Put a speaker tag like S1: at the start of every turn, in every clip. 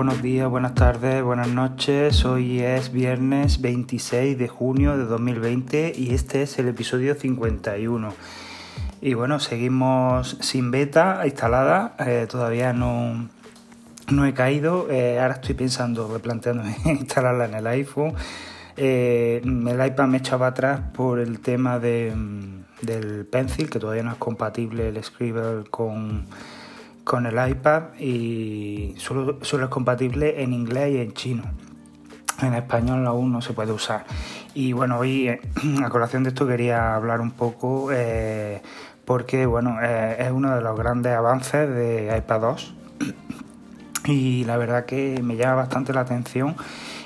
S1: buenos días, buenas tardes, buenas noches. Hoy es viernes 26 de junio de 2020 y este es el episodio 51. Y bueno, seguimos sin beta instalada, eh, todavía no, no he caído. Eh, ahora estoy pensando, replanteándome instalarla en el iPhone. Eh, el iPad me echaba atrás por el tema de, del Pencil, que todavía no es compatible el Scribble con, con el iPad y solo, es compatible en inglés y en chino. En español aún no se puede usar. Y bueno, hoy a colación de esto quería hablar un poco eh, porque bueno, eh, es uno de los grandes avances de iPad 2 y la verdad que me llama bastante la atención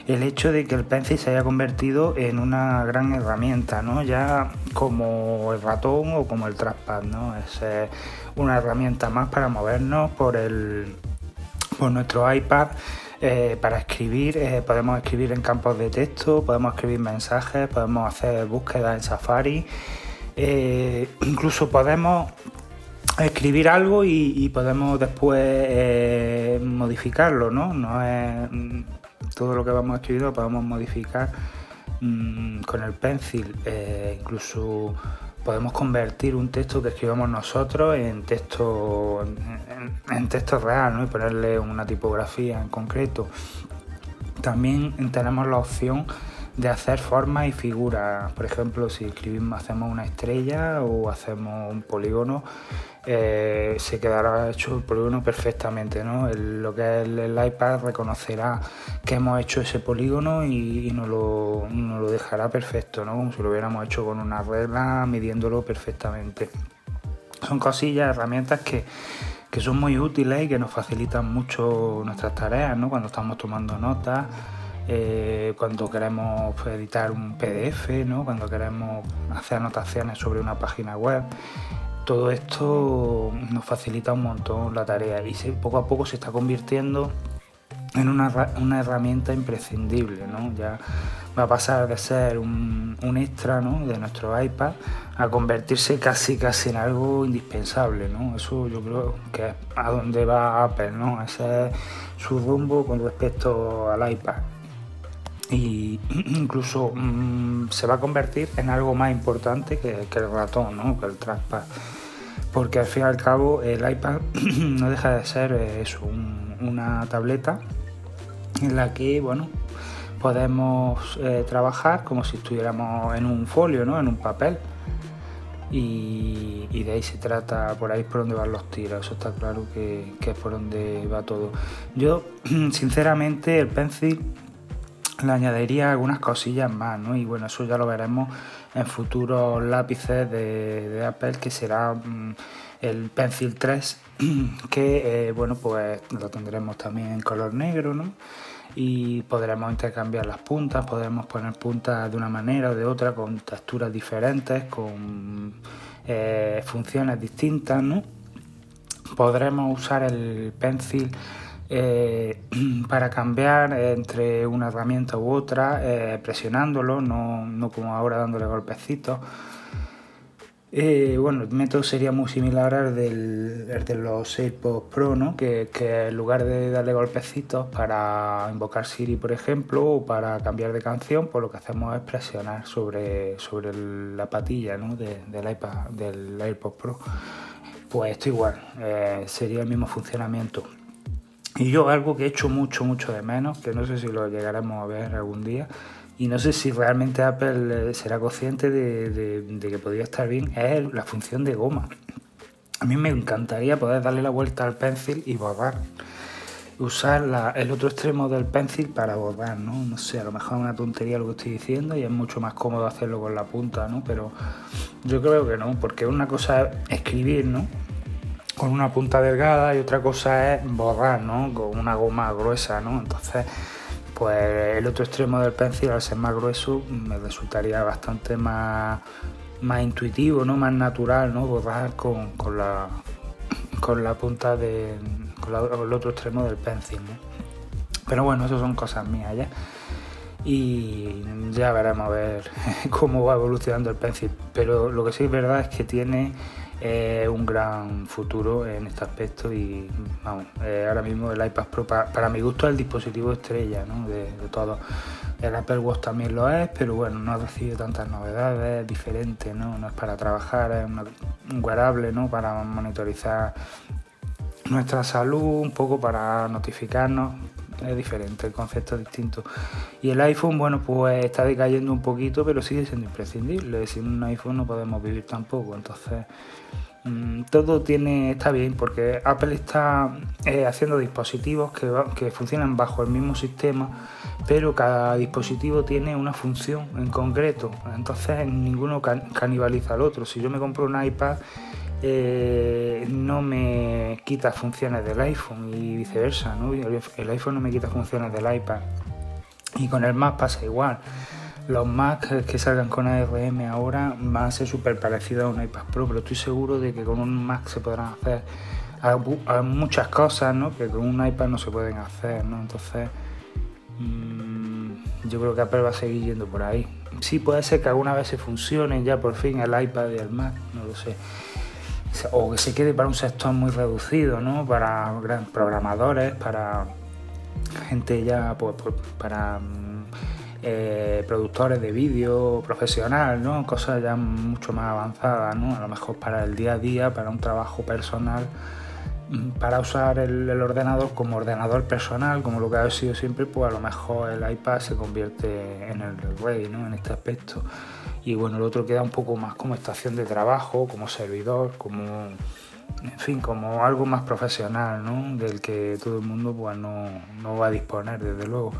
S1: el hecho de que el Pencil se haya convertido en una gran herramienta, ¿no? Ya como el ratón o como el trackpad, ¿no? Es eh, una herramienta más para movernos por el por nuestro iPad. Eh, para escribir, eh, podemos escribir en campos de texto, podemos escribir mensajes, podemos hacer búsquedas en Safari, incluso podemos escribir algo y, podemos después modificarlo, ¿no? No es todo lo que vamos a escribir lo podemos modificar mm, con el pencil, eh, incluso podemos convertir un texto que escribamos nosotros en texto en, texto real ¿no? y ponerle una tipografía en concreto. También tenemos la opción de hacer formas y figuras. Por ejemplo, si escribimos, hacemos una estrella o hacemos un polígono, eh, se quedará hecho el polígono perfectamente. ¿no? lo que es el, iPad reconocerá que hemos hecho ese polígono y, nos, lo, lo, dejará perfecto, ¿no? si lo hubiéramos hecho con una regla midiéndolo perfectamente. Son cosillas, herramientas que, que son muy útiles y que nos facilitan mucho nuestras tareas ¿no? cuando estamos tomando notas. Eh, cuando queremos editar un PDF, ¿no? cuando queremos hacer anotaciones sobre una página web. Todo esto nos facilita un montón la tarea y poco a poco se está convirtiendo en una, herramienta imprescindible. ¿no? Ya va a pasar de ser un, extra ¿no? de nuestro iPad a convertirse casi casi en algo indispensable. ¿no? Eso yo creo que es a donde va Apple, ¿no? ese es su rumbo con respecto al iPad incluso mm, se va a convertir en algo más importante que, el ratón, ¿no? que el trackpad. Porque al fin y al cabo el iPad no deja de ser eh, eso, una tableta en la que bueno, podemos eh, trabajar como si estuviéramos en un folio, ¿no? en un papel. Y, de ahí se trata, por ahí es por donde van los tiros, eso está claro que, que es por donde va todo. Yo, sinceramente, el pencil le añadiría algunas cosillas más, ¿no? Y bueno, eso ya lo veremos en futuros lápices de, Apple, que será mm, el Pencil 3, que, eh, bueno, pues lo tendremos también en color negro, ¿no? Y podremos intercambiar las puntas, podremos poner puntas de una manera o de otra, con texturas diferentes, con eh, funciones distintas, ¿no? Podremos usar el Pencil eh, para cambiar entre una herramienta u otra, eh, presionándolo, no, como ahora dándole golpecitos. Eh, bueno, el método sería muy similar al, del, de los AirPods Pro, ¿no? que, en lugar de darle golpecitos para invocar Siri, por ejemplo, o para cambiar de canción, pues lo que hacemos es presionar sobre, sobre la patilla ¿no? del iPad, del AirPod Pro. Pues esto igual, sería el mismo funcionamiento. Y yo algo que he hecho mucho, mucho de menos, que no sé si lo llegaremos a ver algún día, y no sé si realmente Apple eh, será consciente de, que podría estar bien, es la función de goma. A mí me encantaría poder darle la vuelta al pencil y borrar. Usar el otro extremo del pencil para borrar, ¿no? No sé, a lo mejor es una tontería lo que estoy diciendo y es mucho más cómodo hacerlo con la punta, ¿no? Pero yo creo que no, porque una cosa es escribir, ¿no? Con una punta delgada y otra cosa es borrar, ¿no? Con una goma gruesa, ¿no? Entonces, pues el otro extremo del pencil, al ser más grueso, me resultaría bastante más, más intuitivo, ¿no? Más natural, ¿no? Borrar con, la, con la punta de, con, el otro extremo del pencil, ¿no? Pero bueno, eso son cosas mías ya. Y ya veremos a ver cómo va evolucionando el pencil. Pero lo que sí es verdad es que tiene es un gran futuro en este aspecto y vamos, eh, ahora mismo el iPad Pro para, mi gusto es el dispositivo estrella ¿no? de, todo. El Apple Watch también lo es, pero bueno, no recibe tantas novedades, es diferente, ¿no? No es para trabajar, es un wearable, ¿no? Para monitorizar nuestra salud, un poco para notificarnos, es diferente, el concepto es distinto. Y el iPhone, bueno, pues está decayendo un poquito, pero sigue siendo imprescindible. Sin un iPhone no podemos vivir tampoco. Entonces, mm, todo tiene está bien porque Apple está eh, haciendo dispositivos que, que funcionan bajo el mismo sistema, pero cada dispositivo tiene una función en concreto. Entonces, ninguno canibaliza al otro. Si yo me compro un iPad, eh, no me quita funciones del iPhone y viceversa, ¿no? El iPhone no me quita funciones del iPad. Y con el Mac pasa igual. Los Mac que salgan con ARM ahora van a ser súper parecidos a un iPad Pro, pero estoy seguro de que con un Mac se podrán hacer muchas cosas ¿no? que con un iPad no se pueden hacer. ¿no? Entonces, mm, yo creo que Apple va a seguir yendo por ahí. Sí, puede ser que alguna vez se funcionen ya por fin el iPad y el Mac, no lo sé o que se quede para un sector muy reducido, ¿no? Para programadores, para gente ya, pues, pues para mm, eh, productores de vídeo profesional, ¿no? Cosas ya mucho más avanzadas, ¿no? A lo mejor para el día a día, para un trabajo personal, mm, para usar el, ordenador como ordenador personal, como lo que ha sido siempre, pues a lo mejor el iPad se convierte en el rey, ¿no? En este aspecto y bueno, el otro queda un poco más como estación de trabajo, como servidor, como, en fin, como algo más profesional, ¿no? Del que todo el mundo pues no, va a disponer, desde luego.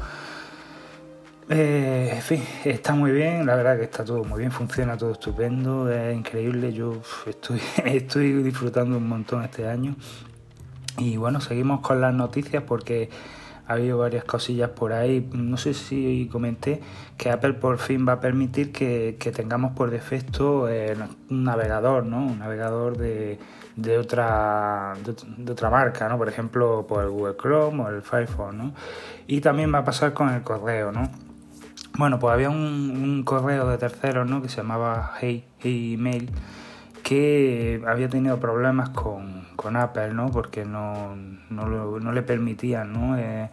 S1: Eh, en fin, está muy bien, la verdad que está todo muy bien, funciona todo estupendo, es increíble, yo estoy, estoy disfrutando un montón este año. Y bueno, seguimos con las noticias porque ha habido varias cosillas por ahí. No sé si comenté que Apple por fin va a permitir que, tengamos por defecto eh, un navegador, ¿no? Un navegador de, de otra de, otra marca, ¿no? Por ejemplo, por el Google Chrome o el Firefox, ¿no? Y también va a pasar con el correo, ¿no? Bueno, pues había un, correo de terceros, ¿no? Que se llamaba Hey, hey Email que había tenido problemas con, Apple, ¿no? Porque no, no, le permitían, ¿no? Eh,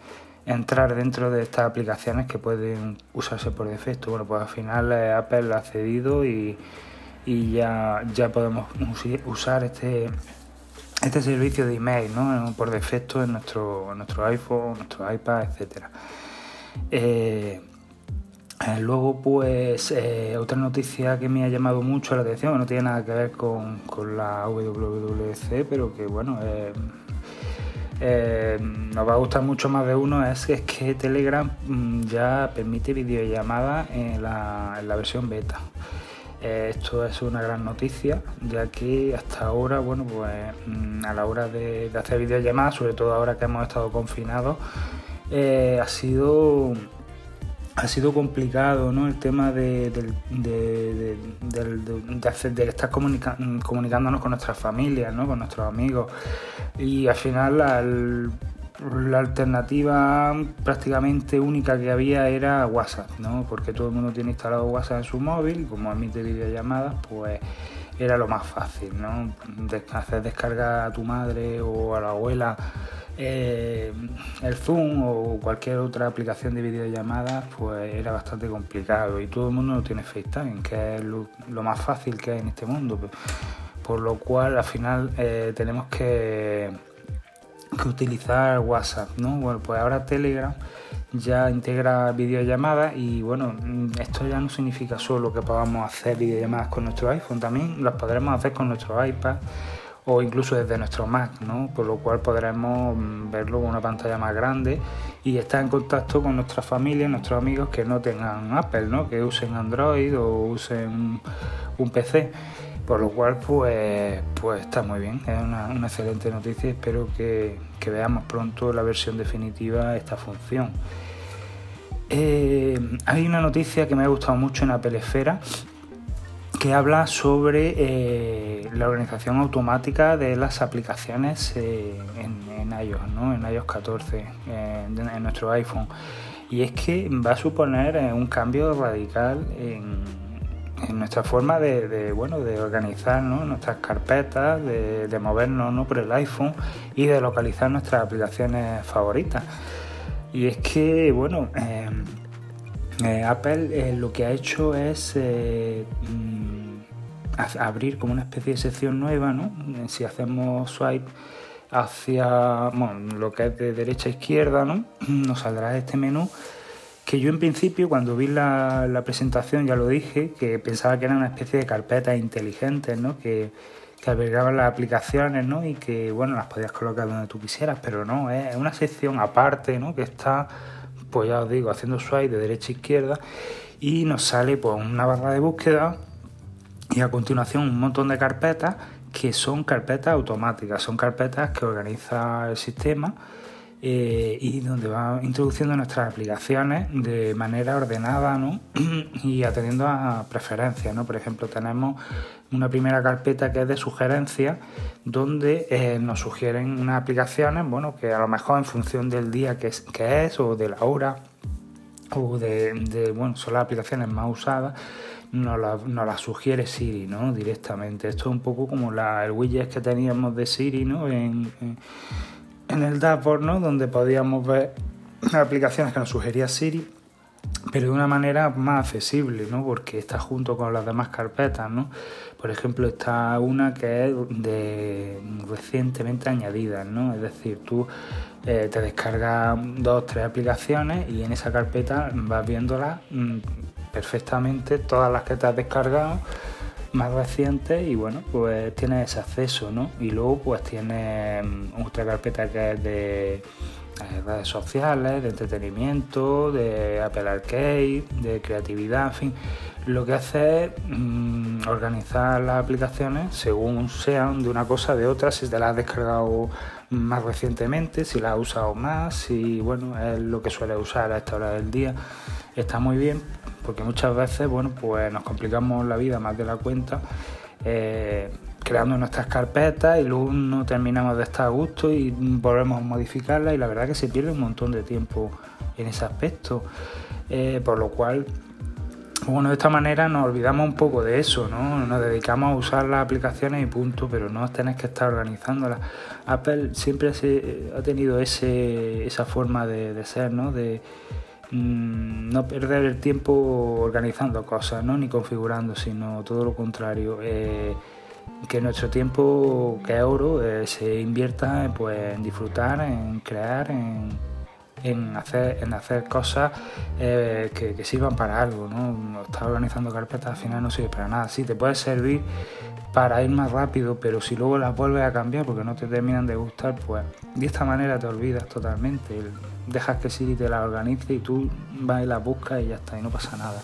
S1: entrar dentro de estas aplicaciones que pueden usarse por defecto. Bueno, pues al final eh, Apple ha cedido y, ya, ya podemos usar este este servicio de email ¿no? por defecto en nuestro, nuestro iPhone, nuestro iPad. Eh, eh, luego, pues, eh, otra noticia que me ha llamado mucho la atención, que no tiene nada que ver con, la WWC, pero que, bueno, eh, nos va a gustar mucho más de uno, es que, es que Telegram mm, ya permite videollamadas en la, en la versión beta. esto es una gran noticia, ya que hasta ahora, bueno, pues mm, a la hora de hacer videollamadas, sobre todo ahora que hemos estado confinados, ha sido ha sido complicado ¿no? el tema de, de, estar comunicándonos con nuestras familias, ¿no? con nuestros amigos. Y al final la, alternativa prácticamente única que había era WhatsApp, ¿no? porque todo el mundo tiene instalado WhatsApp en su móvil y como admite videollamadas, pues era lo más fácil, ¿no? hacer descarga a tu madre o a la abuela eh, el Zoom o cualquier otra aplicación de videollamadas pues era bastante complicado y todo el mundo no tiene FaceTime, que es lo, más fácil que hay en este mundo. Por lo cual al final eh, tenemos que, que utilizar WhatsApp, ¿no? Bueno, pues ahora Telegram ya integra videollamadas y bueno, esto ya no significa solo que podamos hacer videollamadas con nuestro iPhone, también las podremos hacer con nuestro iPad o incluso desde nuestro Mac, ¿no? por lo cual podremos mm, verlo con una pantalla más grande y estar en contacto con nuestra familia, nuestros amigos que no tengan Apple, ¿no? que usen Android o usen un PC. Por lo cual, pues, pues está muy bien, es una, excelente noticia y espero que, veamos pronto la versión definitiva de esta función. Eh, hay una noticia que me ha gustado mucho en Apple Esfera que habla sobre eh, la organización automática de las aplicaciones eh, en, iOS, ¿no? en iOS 14, en, nuestro iPhone. Y es que va a suponer un cambio radical en, nuestra forma de, bueno, de organizar nuestras carpetas, de, movernos ¿no? por el iPhone y de localizar nuestras aplicaciones favoritas. Y es que, bueno, eh, eh, Apple eh, lo que ha hecho es mm, abrir como una especie de sección nueva, ¿no? Si hacemos swipe hacia bueno, lo que es de derecha a izquierda, ¿no? Nos saldrá este menú que yo en principio cuando vi la, presentación ya lo dije, que pensaba que era una especie de carpetas inteligentes, ¿no? Que, albergaban las aplicaciones, ¿no? Y que, bueno, las podías colocar donde tú quisieras, pero no, es una sección aparte, ¿no? Que está, pues ya os digo, haciendo swipe de derecha a izquierda y nos sale pues una barra de búsqueda y a continuación un montón de carpetas que son carpetas automáticas, son carpetas que organiza el sistema eh, y donde va introduciendo nuestras aplicaciones de manera ordenada ¿no? y atendiendo a preferencias. ¿no? Por ejemplo, tenemos una primera carpeta que es de sugerencias, donde eh, nos sugieren unas aplicaciones bueno, que a lo mejor en función del día que es, que es o de la hora o de, bueno, son las aplicaciones más usadas, nos las sugiere Siri, ¿no? Directamente. Esto es un poco como la, el widget que teníamos de Siri, ¿no? en, en el dashboard, ¿no? donde podíamos ver aplicaciones que nos sugería Siri, pero de una manera más accesible, ¿no? porque está junto con las demás carpetas. ¿no? Por ejemplo, está una que es de recientemente añadida, ¿no? es decir, tú eh, te descargas dos o tres aplicaciones y en esa carpeta vas viéndolas mm, perfectamente, todas las que te has descargado más recientes y bueno, pues tienes ese acceso, ¿no? Y luego pues tienes mm, otra carpeta que es de redes sociales, de entretenimiento, de Apple Arcade, de creatividad, en fin. Lo que hace es mm, organizar las aplicaciones según sean de una cosa de otra, si te las has descargado más recientemente, si las has usado más, si bueno, es lo que suele usar a esta hora del día. Está muy bien porque muchas veces, bueno, pues nos complicamos la vida más de la cuenta. Eh, creando nuestras carpetas y luego no terminamos de estar a gusto y volvemos a modificarla y la verdad que se pierde un montón de tiempo en ese aspecto. Eh, por lo cual, bueno, de esta manera nos olvidamos un poco de eso, ¿no? Nos dedicamos a usar las aplicaciones y punto, pero no tenés que estar organizándolas. Apple siempre se, ha tenido ese, esa forma de, de ser, ¿no? De, Mm, no perder el tiempo organizando cosas, ¿no? ni configurando, sino todo lo contrario. Eh, que nuestro tiempo, que es oro, eh, se invierta pues, en disfrutar, en crear, en, hacer, en hacer cosas eh, que, sirvan para algo. ¿no? Estar organizando carpetas al final no sirve para nada. Sí, te puede servir para ir más rápido, pero si luego las vuelves a cambiar porque no te terminan de gustar, pues de esta manera te olvidas totalmente dejas que Siri te la organice y tú vas y la buscas y ya está, y no pasa nada.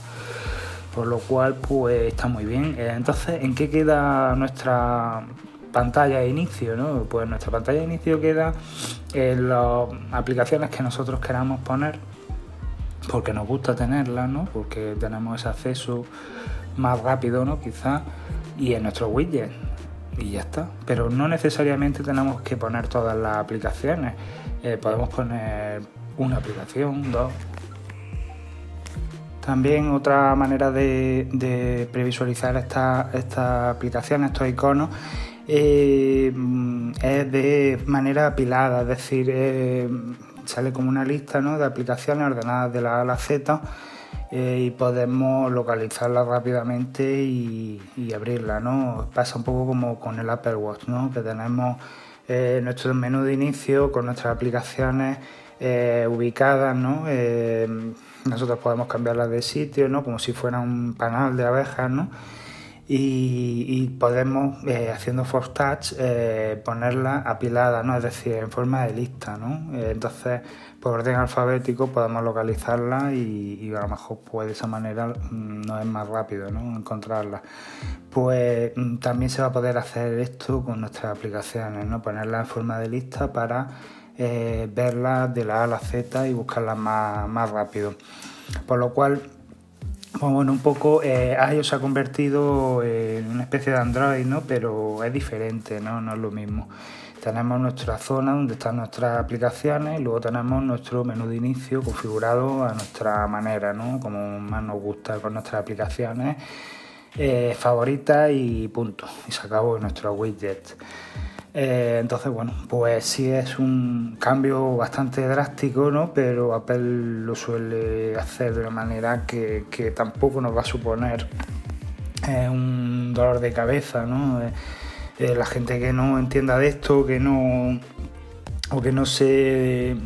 S1: Por lo cual, pues está muy bien. Eh, entonces, ¿en qué queda nuestra pantalla de inicio? ¿no? Pues nuestra pantalla de inicio queda en las aplicaciones que nosotros queramos poner, porque nos gusta tenerlas, ¿no? porque tenemos ese acceso más rápido, ¿no? quizás, y en nuestro widget y ya está. Pero no necesariamente tenemos que poner todas las aplicaciones. Eh, podemos poner una aplicación, dos. También otra manera de, previsualizar esta aplicaciones, estos iconos, eh, es de manera apilada, es decir, eh, sale como una lista de aplicaciones ordenadas de la A a la Z y podemos localizarlas rápidamente y, y, abrirla. ¿no? Pasa un poco como con el Apple Watch, ¿no? que tenemos eh, nuestro menú de inicio con nuestras aplicaciones eh, ubicadas, ¿no? Eh, nosotros podemos cambiarlas de sitio, ¿no? Como si fuera un panal de abejas, ¿no? Y, podemos, haciendo force touch, ponerla apilada, ¿no? Es decir, en forma de lista, ¿no? entonces, por orden alfabético podemos localizarla y, a lo mejor pues de esa manera mm, no es más rápido ¿no? encontrarla. Pues mm, también se va a poder hacer esto con nuestras aplicaciones, ¿no? ponerla en forma de lista para eh, verlas de la A a la Z y buscarlas más, más rápido. Por lo cual, bueno, un poco eh, iOS se ha convertido en una especie de Android, ¿no? Pero es diferente, ¿no? No es lo mismo tenemos nuestra zona donde están nuestras aplicaciones y luego tenemos nuestro menú de inicio configurado a nuestra manera, ¿no? como más nos gusta con nuestras aplicaciones. eh, favorita y punto. Y se acabó nuestro widget. Eh, entonces, bueno, pues sí es un cambio bastante drástico, ¿no? Pero Apple lo suele hacer de una manera que, tampoco nos va a suponer eh, un dolor de cabeza, ¿no? la gente que no entienda de esto, que no o que no se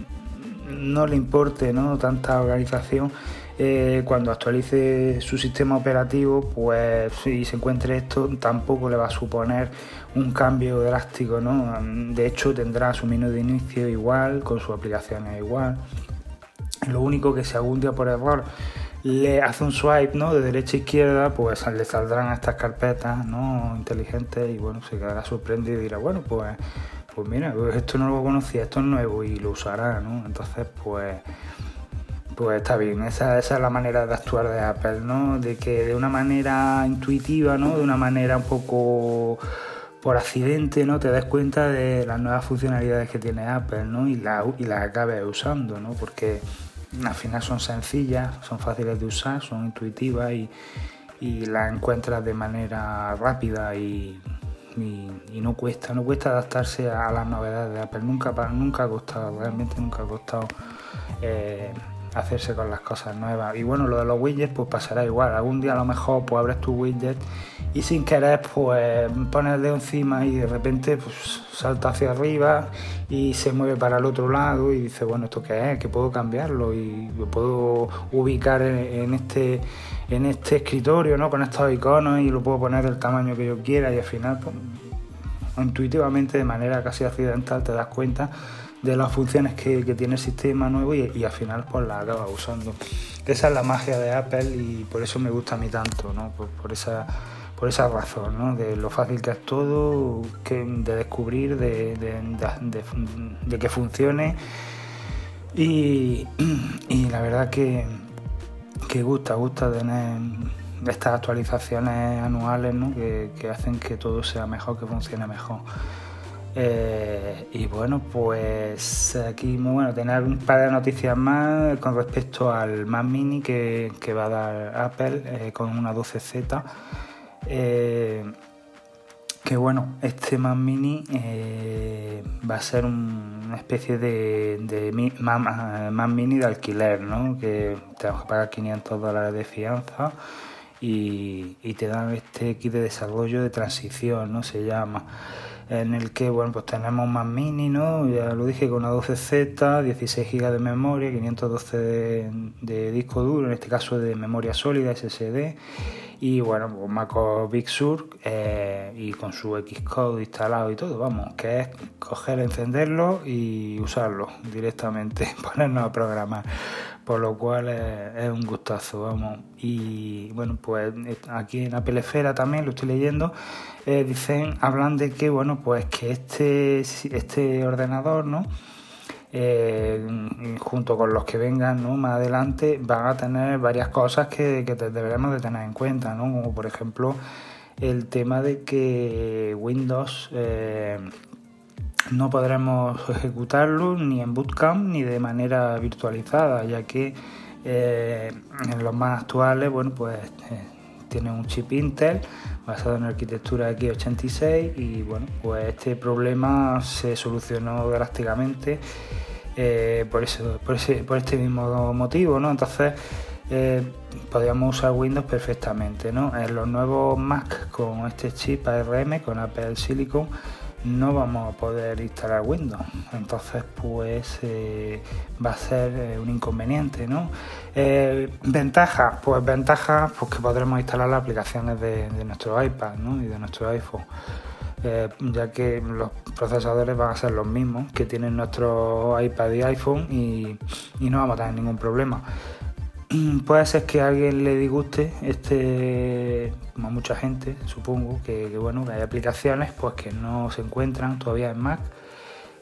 S1: no le importe ¿no? tanta organización eh, cuando actualice su sistema operativo, pues si se encuentre esto, tampoco le va a suponer un cambio drástico, ¿no? De hecho, tendrá su menú de inicio igual, con sus aplicaciones igual. Lo único que si algún día por error le hace un swipe ¿no? de derecha a izquierda, pues le saldrán estas carpetas ¿no? inteligentes y bueno, se quedará sorprendido y dirá, bueno, pues, pues mira, esto no lo conocía, esto es nuevo y lo usará, ¿no? Entonces, pues pues está bien, esa, esa, es la manera de actuar de Apple, ¿no? De que de una manera intuitiva, ¿no? De una manera un poco por accidente, ¿no? Te das cuenta de las nuevas funcionalidades que tiene Apple, ¿no? Y las y la acabes usando, ¿no? Porque al final son sencillas, son fáciles de usar, son intuitivas y, y las encuentras de manera rápida y, y, no cuesta, no cuesta adaptarse a las novedades de Apple. Nunca, nunca ha costado, realmente nunca ha costado. Eh, hacerse con las cosas nuevas. Y bueno, lo de los widgets pues pasará igual. Algún día a lo mejor pues abres tu widget y sin querer pues pones el encima y de repente pues salta hacia arriba y se mueve para el otro lado y dice bueno esto qué es, que puedo cambiarlo y lo puedo ubicar en, este en este escritorio ¿no? con estos iconos y lo puedo poner del tamaño que yo quiera y al final pues, intuitivamente de manera casi accidental te das cuenta de las funciones que, tiene el sistema nuevo y, al final pues la acaba usando. Esa es la magia de Apple y por eso me gusta a mí tanto, ¿no? por, esa, por esa razón, ¿no? de lo fácil que es todo, que, de descubrir, de, de, que funcione y, y, la verdad que, que gusta, gusta tener estas actualizaciones anuales ¿no? que, que hacen que todo sea mejor, que funcione mejor. Eh, y bueno, pues aquí muy bueno tener un par de noticias más con respecto al Mac Mini que, va a dar Apple eh, con una 12Z. Eh, que bueno, este Mac Mini va a ser una especie de, de Mac, Mini de alquiler, ¿no? Que tenemos que pagar 500 dólares de fianza. Y, y te dan este kit de desarrollo de transición, ¿no? Se llama en el que bueno pues tenemos más mini, ¿no? Ya lo dije con una 12Z, 16 GB de memoria, 512 de, de, disco duro, en este caso de memoria sólida, SSD, y bueno, pues MacOS Big Sur eh, y con su Xcode instalado y todo, vamos, que es coger, encenderlo y usarlo directamente, ponernos a programar por lo cual es, un gustazo, vamos. Y bueno, pues eh, aquí en Apple Esfera también lo estoy leyendo, eh, dicen, hablan de que, bueno, pues que este, este ordenador, ¿no? Eh, junto con los que vengan ¿no? más adelante van a tener varias cosas que, que deberemos de tener en cuenta, ¿no? como por ejemplo el tema de que Windows no podremos ejecutarlo ni en Bootcamp ni de manera virtualizada, ya que eh, en los más actuales, bueno, pues eh, tiene un chip Intel basado en arquitectura x86 y bueno, pues este problema se solucionó drásticamente eh, por, eso, por, este mismo motivo, ¿no? Entonces podríamos usar Windows perfectamente, ¿no? En los nuevos Mac con este chip ARM, con Apple Silicon, no vamos a poder instalar Windows. Entonces, pues eh, va a ser eh, un inconveniente, ¿no? Eh, ventajas, pues ventajas, pues que podremos instalar las aplicaciones de, nuestro iPad y de nuestro iPhone. ya que los procesadores van a ser los mismos que tienen nuestro iPad y iPhone y, y no vamos a tener ningún problema. puede ser que a alguien le disguste este como a mucha gente supongo que, bueno hay aplicaciones pues que no se encuentran todavía en Mac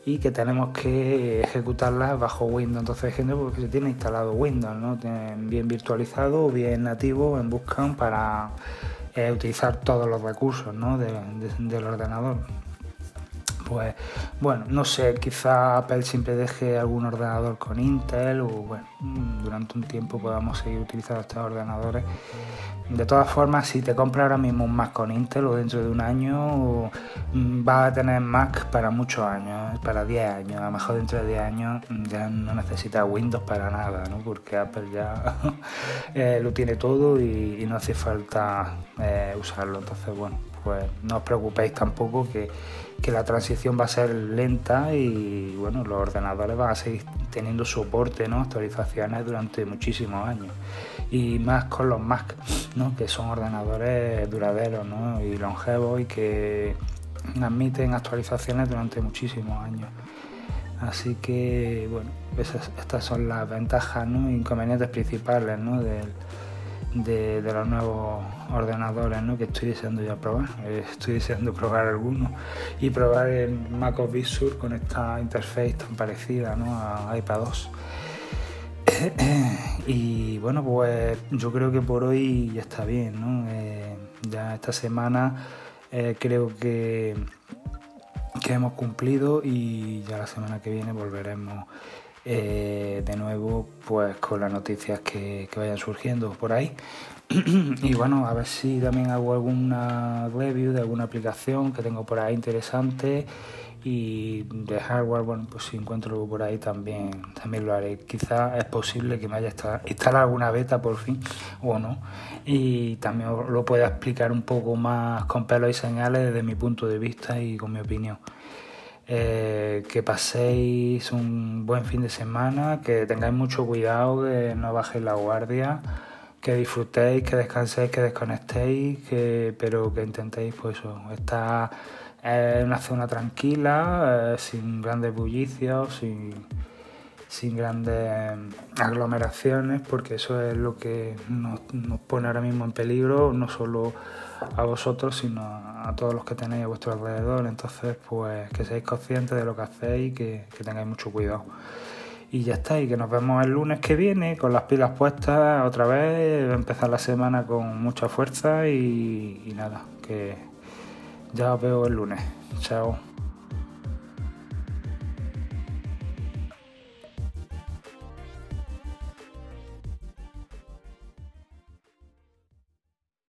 S1: y que tenemos que ejecutarlas bajo Windows. Entonces gente porque se tiene instalado Windows no bien virtualizado bien nativo en Buscan para eh, utilizar todos los recursos ¿no? del ordenador pues bueno, no sé, quizá Apple siempre deje algún ordenador con Intel o bueno, durante un tiempo podamos seguir utilizando estos ordenadores. De todas formas, si te compras ahora mismo un Mac con Intel o dentro de un año, mm, vas a tener Mac para muchos años, ¿eh? para 10 años. A lo mejor dentro de 10 años mm, ya no necesitas Windows para nada, ¿no? porque Apple ya eh, lo tiene todo y, no hace falta eh, usarlo. Entonces, bueno, pues no os preocupéis tampoco que, la transición va a ser lenta y bueno, los ordenadores van a seguir teniendo soporte, ¿no? actualizaciones durante muchísimos años. Y más con los Mac, ¿no? que son ordenadores duraderos ¿no? y longevos y que admiten actualizaciones durante muchísimos años. Así que, bueno, estas son las ventajas ¿no? e inconvenientes principales ¿no? del, de, los nuevos ordenadores ¿no? que estoy deseando ya probar. Eh, estoy deseando probar algunos y probar el Big Sur con esta interface tan parecida ¿no? a iPad 2. y bueno, pues yo creo que por hoy ya está bien. ¿no? Eh, ya esta semana eh, creo que, que hemos cumplido y ya la semana que viene volveremos eh, de nuevo pues con las noticias que, vayan surgiendo por ahí. Y bueno a ver si también hago alguna review de alguna aplicación que tengo por ahí interesante y de hardware bueno pues si encuentro algo por ahí también también lo haré. Quizá es posible que me haya instalado alguna beta por fin o no. Y también lo pueda explicar un poco más con pelos y señales desde mi punto de vista y con mi opinión eh, que paséis un buen fin de semana, que tengáis mucho cuidado, que no bajéis la guardia, que disfrutéis, que descanséis, que desconectéis, que, pero que intentéis pues estar en una zona tranquila, eh, sin grandes bullicios, sin, sin grandes aglomeraciones, porque eso es lo que nos, pone ahora mismo en peligro, no solo a vosotros, sino a, todos los que tenéis a vuestro alrededor. Entonces, pues que seáis conscientes de lo que hacéis y que, tengáis mucho cuidado. Y ya está, y que nos vemos el lunes que viene con las pilas puestas otra vez, empezar la semana con mucha fuerza y, y nada, que ya os veo el lunes. Chao.